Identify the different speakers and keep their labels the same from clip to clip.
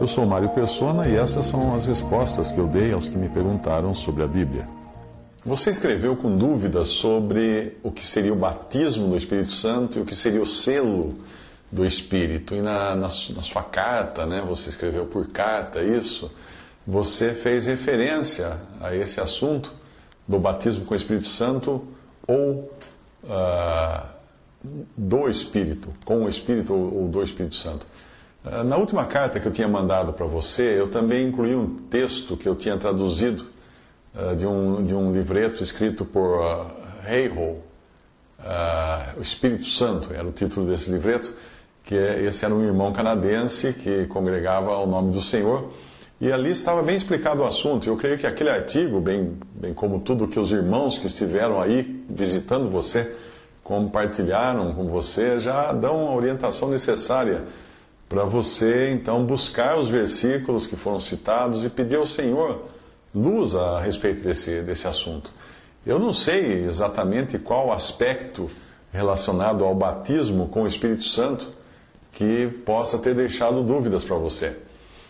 Speaker 1: Eu sou Mário Persona e essas são as respostas que eu dei aos que me perguntaram sobre a Bíblia. Você escreveu com dúvidas sobre o que seria o batismo do Espírito Santo e o que seria o selo do Espírito. E na, na, na sua carta, né, você escreveu por carta isso, você fez referência a esse assunto do batismo com o Espírito Santo ou uh, do Espírito, com o Espírito ou, ou do Espírito Santo. Uh, na última carta que eu tinha mandado para você, eu também incluí um texto que eu tinha traduzido uh, de, um, de um livreto escrito por uh, Heyhoe, O Espírito Santo, era o título desse livreto, que é, esse era um irmão canadense que congregava ao nome do Senhor. E ali estava bem explicado o assunto. Eu creio que aquele artigo, bem, bem como tudo que os irmãos que estiveram aí visitando você compartilharam com você, já dão a orientação necessária para você então buscar os versículos que foram citados e pedir ao Senhor luz a respeito desse, desse assunto. Eu não sei exatamente qual aspecto relacionado ao batismo com o Espírito Santo que possa ter deixado dúvidas para você.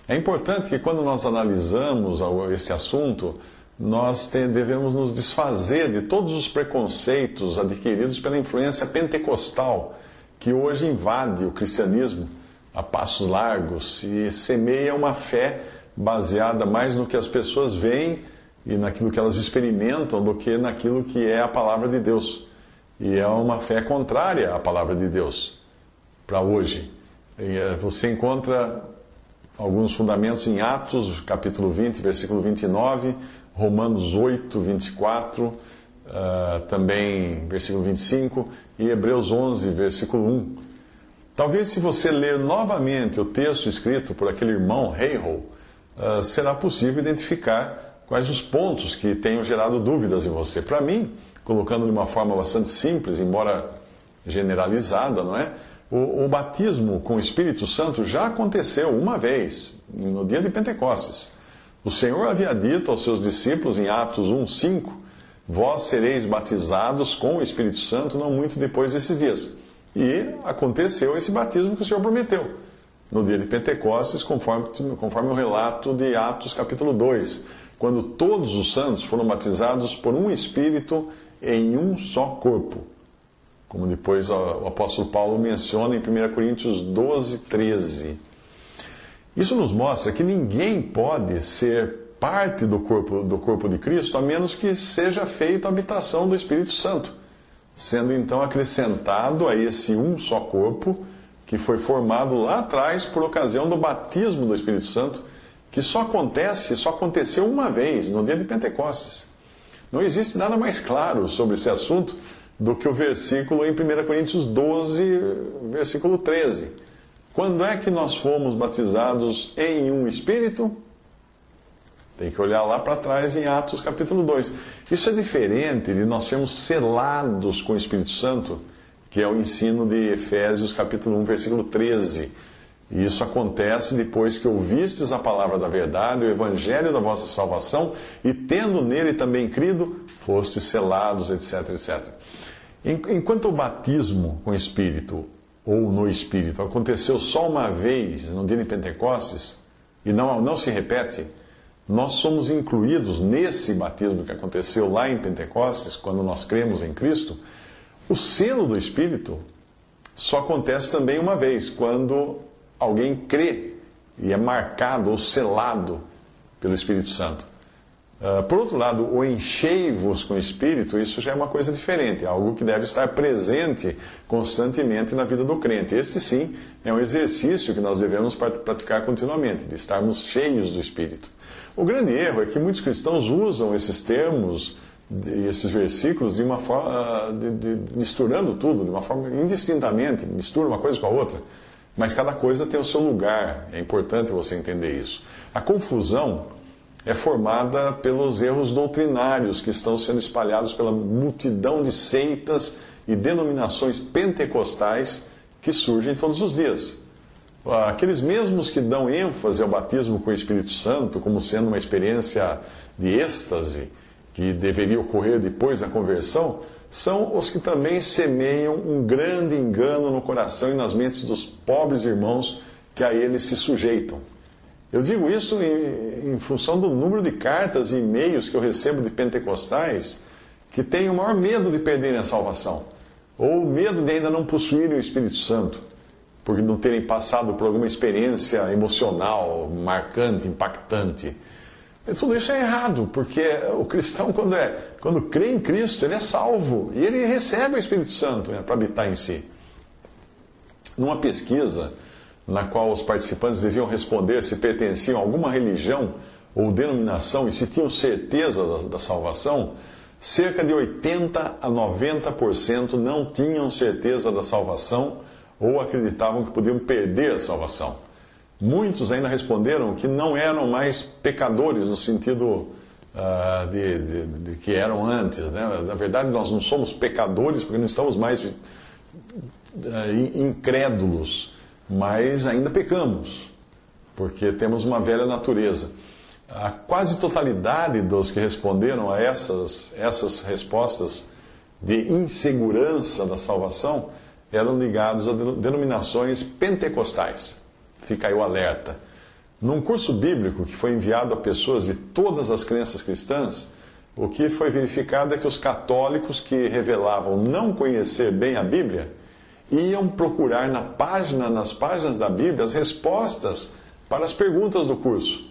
Speaker 1: É importante que quando nós analisamos esse assunto, nós devemos nos desfazer de todos os preconceitos adquiridos pela influência pentecostal que hoje invade o cristianismo a passos largos e semeia uma fé baseada mais no que as pessoas veem e naquilo que elas experimentam do que naquilo que é a palavra de Deus. E é uma fé contrária à palavra de Deus para hoje. Eh, você encontra alguns fundamentos em Atos, capítulo 20, versículo 29, Romanos 8, 24, uh, também versículo 25, e Hebreus 11, versículo 1. Talvez se você ler novamente o texto escrito por aquele irmão Heyhoe, uh, será possível identificar quais os pontos que tenham gerado dúvidas em você. Para mim, colocando de uma forma bastante simples, embora generalizada, não é? O, o, batismo com o Espírito Santo já aconteceu uma vez, no dia de Pentecostes. O Senhor havia dito aos seus discípulos em Atos 1:5, vós sereis batizados com o Espírito Santo não muito depois desses dias. E aconteceu esse batismo que o Senhor prometeu, no dia de Pentecostes, conforme, conforme o relato de Atos capítulo 2, quando todos os santos foram batizados por um Espírito em um só corpo como depois o apóstolo Paulo menciona em 1 Coríntios 12, 13. Isso nos mostra que ninguém pode ser parte do corpo, do corpo de Cristo a menos que seja feita a habitação do Espírito Santo, sendo então acrescentado a esse um só corpo que foi formado lá atrás por ocasião do batismo do Espírito Santo, que só acontece, só aconteceu uma vez, no dia de Pentecostes. Não existe nada mais claro sobre esse assunto do que o versículo em 1 Coríntios 12, versículo 13. Quando é que nós fomos batizados em um espírito? Tem que olhar lá para trás em Atos capítulo 2. Isso é diferente de nós sermos selados com o Espírito Santo, que é o ensino de Efésios capítulo 1, versículo 13. E isso acontece depois que ouvistes a palavra da verdade, o evangelho da vossa salvação, e tendo nele também crido, fostes selados, etc, etc. Enquanto o batismo com o Espírito ou no Espírito aconteceu só uma vez no dia de Pentecostes e não, não se repete, nós somos incluídos nesse batismo que aconteceu lá em Pentecostes, quando nós cremos em Cristo. O selo do Espírito só acontece também uma vez, quando alguém crê e é marcado ou selado pelo Espírito Santo. Uh, por outro lado, o enchei-vos com o Espírito, isso já é uma coisa diferente, é algo que deve estar presente constantemente na vida do crente. Este sim é um exercício que nós devemos praticar continuamente, de estarmos cheios do Espírito. O grande erro é que muitos cristãos usam esses termos esses versículos de uma forma, de, de, misturando tudo, de uma forma indistintamente, mistura uma coisa com a outra. Mas cada coisa tem o seu lugar, é importante você entender isso. A confusão é formada pelos erros doutrinários que estão sendo espalhados pela multidão de seitas e denominações pentecostais que surgem todos os dias. Aqueles mesmos que dão ênfase ao batismo com o Espírito Santo como sendo uma experiência de êxtase que deveria ocorrer depois da conversão, são os que também semeiam um grande engano no coração e nas mentes dos pobres irmãos que a eles se sujeitam. Eu digo isso em, em função do número de cartas e e-mails que eu recebo de pentecostais que têm o maior medo de perderem a salvação, ou medo de ainda não possuírem o Espírito Santo, porque não terem passado por alguma experiência emocional marcante, impactante. E tudo isso é errado, porque o cristão, quando, é, quando crê em Cristo, ele é salvo e ele recebe o Espírito Santo né, para habitar em si. Numa pesquisa na qual os participantes deviam responder se pertenciam a alguma religião ou denominação e se tinham certeza da, da salvação, cerca de 80 a 90% não tinham certeza da salvação ou acreditavam que podiam perder a salvação. Muitos ainda responderam que não eram mais pecadores no sentido uh, de, de, de, que eram antes. Né? Na verdade, nós não somos pecadores porque não estamos mais uh, incrédulos mas ainda pecamos, porque temos uma velha natureza. A quase totalidade dos que responderam a essas, essas respostas de insegurança da salvação eram ligados a denominações pentecostais. Fica aí o alerta. Num curso bíblico que foi enviado a pessoas de todas as crenças cristãs, o que foi verificado é que os católicos que revelavam não conhecer bem a Bíblia iam procurar na página, nas páginas da Bíblia as respostas para as perguntas do curso,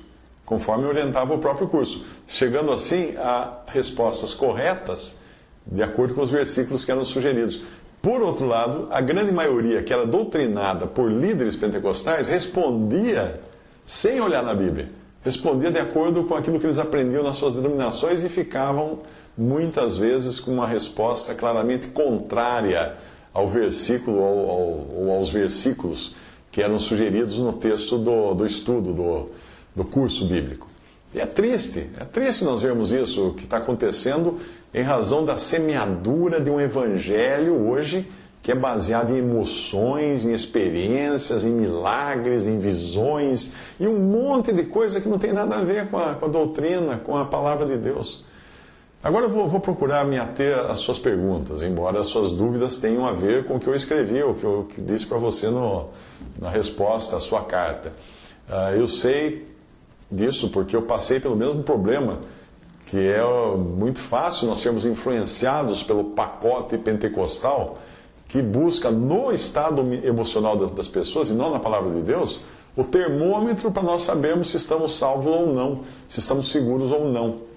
Speaker 1: conforme orientava o próprio curso, chegando assim a respostas corretas de acordo com os versículos que eram sugeridos. Por outro lado, a grande maioria que era doutrinada por líderes pentecostais respondia sem olhar na Bíblia. Respondia de acordo com aquilo que eles aprendiam nas suas denominações e ficavam muitas vezes com uma resposta claramente contrária ao versículo ou, ou aos versículos que eram sugeridos no texto do, do estudo, do, do curso bíblico. E é triste, é triste nós vermos isso, que está acontecendo em razão da semeadura de um evangelho hoje que é baseado em emoções, em experiências, em milagres, em visões e um monte de coisa que não tem nada a ver com a, com a doutrina, com a palavra de Deus. Agora eu vou, vou, procurar me ater às suas perguntas, embora as suas dúvidas tenham a ver com o que eu escrevi, o que eu disse para você no, na resposta à sua carta. Uh, eu sei disso porque eu passei pelo mesmo problema, que é muito fácil nós sermos influenciados pelo pacote pentecostal que busca no estado emocional das pessoas e não na palavra de Deus o termômetro para nós sabermos se estamos salvos ou não, se estamos seguros ou não.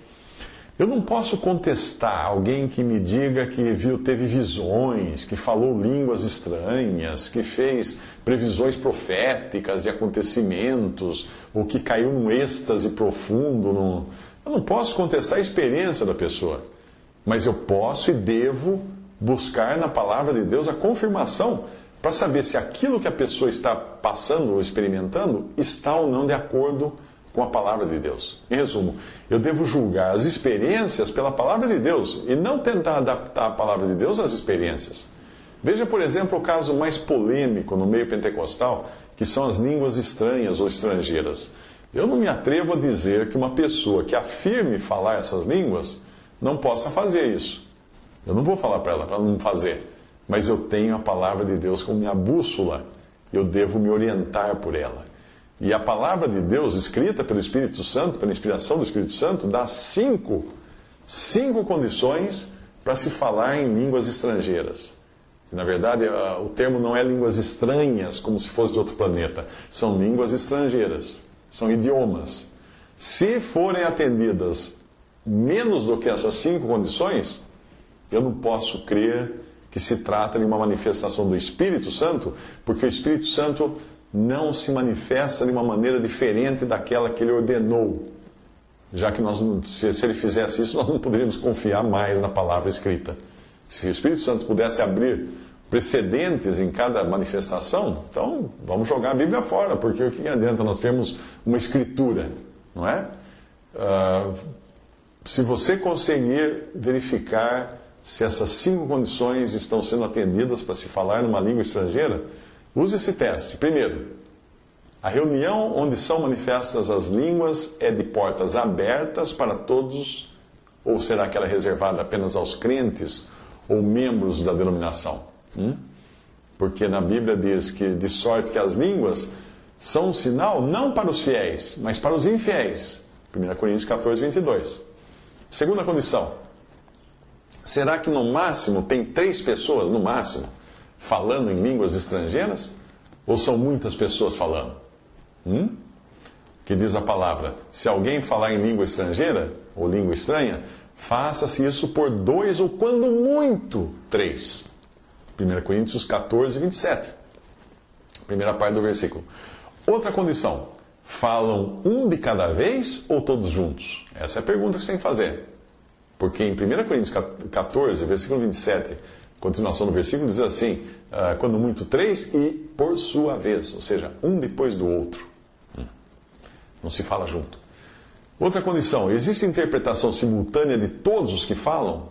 Speaker 1: Eu não posso contestar alguém que me diga que viu, teve visões, que falou línguas estranhas, que fez previsões proféticas e acontecimentos, ou que caiu num êxtase profundo. Eu não posso contestar a experiência da pessoa, mas eu posso e devo buscar na palavra de Deus a confirmação para saber se aquilo que a pessoa está passando ou experimentando está ou não de acordo com com a palavra de Deus. Em resumo, eu devo julgar as experiências pela palavra de Deus e não tentar adaptar a palavra de Deus às experiências. Veja, por exemplo, o caso mais polêmico no meio pentecostal, que são as línguas estranhas ou estrangeiras. Eu não me atrevo a dizer que uma pessoa que afirme falar essas línguas não possa fazer isso. Eu não vou falar para ela para não fazer, mas eu tenho a palavra de Deus como minha bússola. Eu devo me orientar por ela. E a palavra de Deus, escrita pelo Espírito Santo, pela inspiração do Espírito Santo, dá cinco, cinco condições para se falar em línguas estrangeiras. Na verdade, o termo não é línguas estranhas, como se fosse de outro planeta. São línguas estrangeiras, são idiomas. Se forem atendidas menos do que essas cinco condições, eu não posso crer que se trata de uma manifestação do Espírito Santo, porque o Espírito Santo não se manifesta de uma maneira diferente daquela que ele ordenou. já que nós, se, ele fizesse isso, nós não poderíamos confiar mais na palavra escrita. Se o Espírito Santo pudesse abrir precedentes em cada manifestação, então vamos jogar a Bíblia fora, porque o que adianta nós termos uma escritura, não é? Uh, se você conseguir verificar se essas cinco condições estão sendo atendidas para se falar numa língua estrangeira, use esse teste. Primeiro, a reunião onde são manifestas as línguas é de portas abertas para todos, ou será que ela é reservada apenas aos crentes ou membros da denominação? Hum? Porque na Bíblia diz que, de sorte que as línguas são um sinal não para os fiéis, mas para os infiéis. 1 Coríntios 14, 22. Segunda condição. Será que no máximo tem três pessoas, no máximo, falando em línguas estrangeiras? Ou são muitas pessoas falando? Hum? Que diz a palavra: se alguém falar em língua estrangeira, ou língua estranha, faça-se isso por dois ou, quando muito, três. 1 Coríntios 14, 27. Primeira parte do versículo. Outra condição: falam um de cada vez ou todos juntos? Essa é a pergunta que você tem que fazer. Porque em 1 Coríntios 14, versículo 27, continuação do versículo, diz assim: uh, quando muito, três e por sua vez, ou seja, um depois do outro. Hum. Não se fala junto. Outra condição: existe interpretação simultânea de todos os que falam?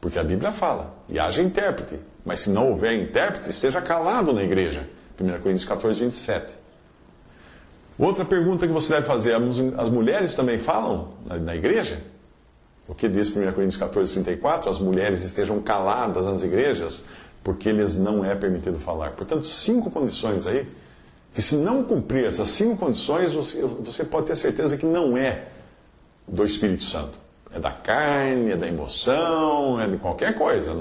Speaker 1: Porque a Bíblia fala, e haja intérprete. Mas se não houver intérprete, seja calado na igreja. 1 Coríntios 14, 27. Outra pergunta que você deve fazer: as mulheres também falam na igreja? O que diz 1 Coríntios 14, 34? As mulheres estejam caladas nas igrejas, porque lhes não é permitido falar. Portanto, cinco condições aí, que se não cumprir essas cinco condições, você, você pode ter certeza que não é do Espírito Santo. É da carne, é da emoção, é de qualquer coisa,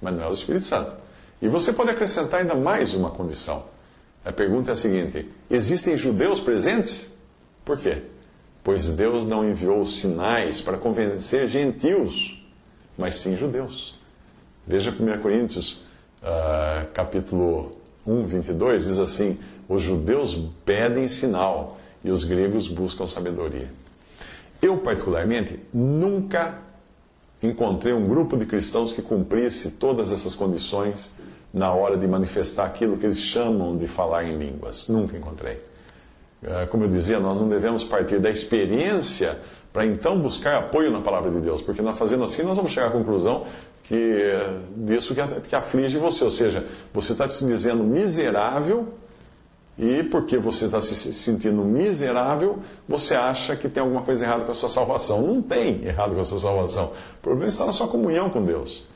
Speaker 1: mas não é do Espírito Santo. E você pode acrescentar ainda mais uma condição. A pergunta é a seguinte: existem judeus presentes? Por quê? Pois Deus não enviou sinais para convencer gentios, mas sim judeus. Veja 1 Coríntios, uh, capítulo 1, 22, diz assim: Os judeus pedem sinal e os gregos buscam sabedoria. Eu, particularmente, nunca encontrei um grupo de cristãos que cumprisse todas essas condições na hora de manifestar aquilo que eles chamam de falar em línguas. Nunca encontrei. É, como eu dizia, nós não devemos partir da experiência para então buscar apoio na palavra de Deus, porque nós fazendo assim nós vamos chegar à conclusão que disso que, que aflige você, ou seja, você está se dizendo miserável e porque você está se sentindo miserável, você acha que tem alguma coisa errada com a sua salvação. Não tem errado com a sua salvação. O problema está na sua comunhão com Deus.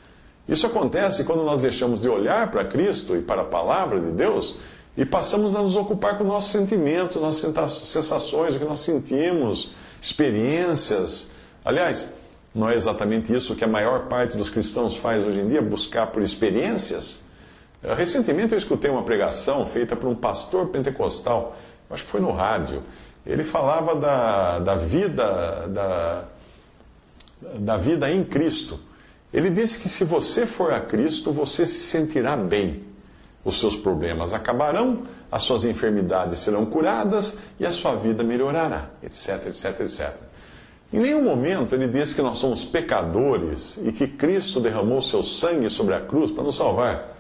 Speaker 1: Isso acontece quando nós deixamos de olhar para Cristo e para a palavra de Deus e passamos a nos ocupar com nossos sentimentos, nossas sensações, o que nós sentimos, experiências. Aliás, não é exatamente isso que a maior parte dos cristãos faz hoje em dia, buscar por experiências? Eh, recentemente eu escutei uma pregação feita por um pastor pentecostal, acho que foi no rádio. Ele falava da, da vida da, da vida em Cristo. Ele disse que se você for a Cristo, você se sentirá bem os seus problemas acabarão, as suas enfermidades serão curadas e a sua vida melhorará, etc, etc, etc. Em nenhum momento ele diz que nós somos pecadores e que Cristo derramou seu sangue sobre a cruz para nos salvar.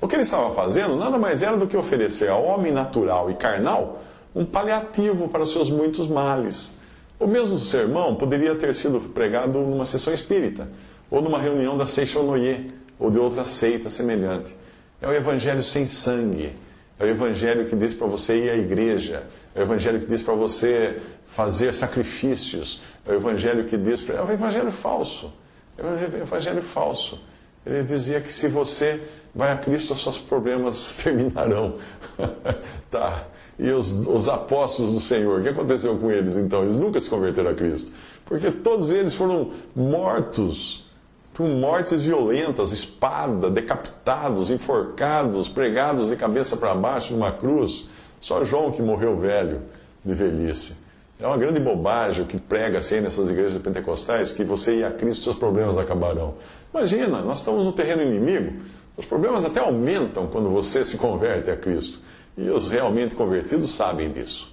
Speaker 1: O que ele estava fazendo nada mais era do que oferecer ao homem natural e carnal um paliativo para os seus muitos males. O mesmo sermão poderia ter sido pregado numa sessão espírita, ou numa reunião da Seixonoye, ou de outra seita semelhante. É o evangelho sem sangue. É o evangelho que diz para você ir à igreja. É o evangelho que diz para você fazer sacrifícios. É o evangelho que diz para. É o evangelho falso. É o evangelho falso. Ele dizia que se você vai a Cristo, os seus problemas terminarão. tá. E os, os, apóstolos do Senhor, o que aconteceu com eles então? Eles nunca se converteram a Cristo. Porque todos eles foram mortos com mortes violentas, espada, decapitados, enforcados, pregados de cabeça para baixo numa cruz. Só João que morreu velho, de velhice. É uma grande bobagem o que prega assim nessas igrejas pentecostais, que você e a Cristo seus problemas acabarão. Imagina, nós estamos no terreno inimigo, os problemas até aumentam quando você se converte a Cristo. E os realmente convertidos sabem disso.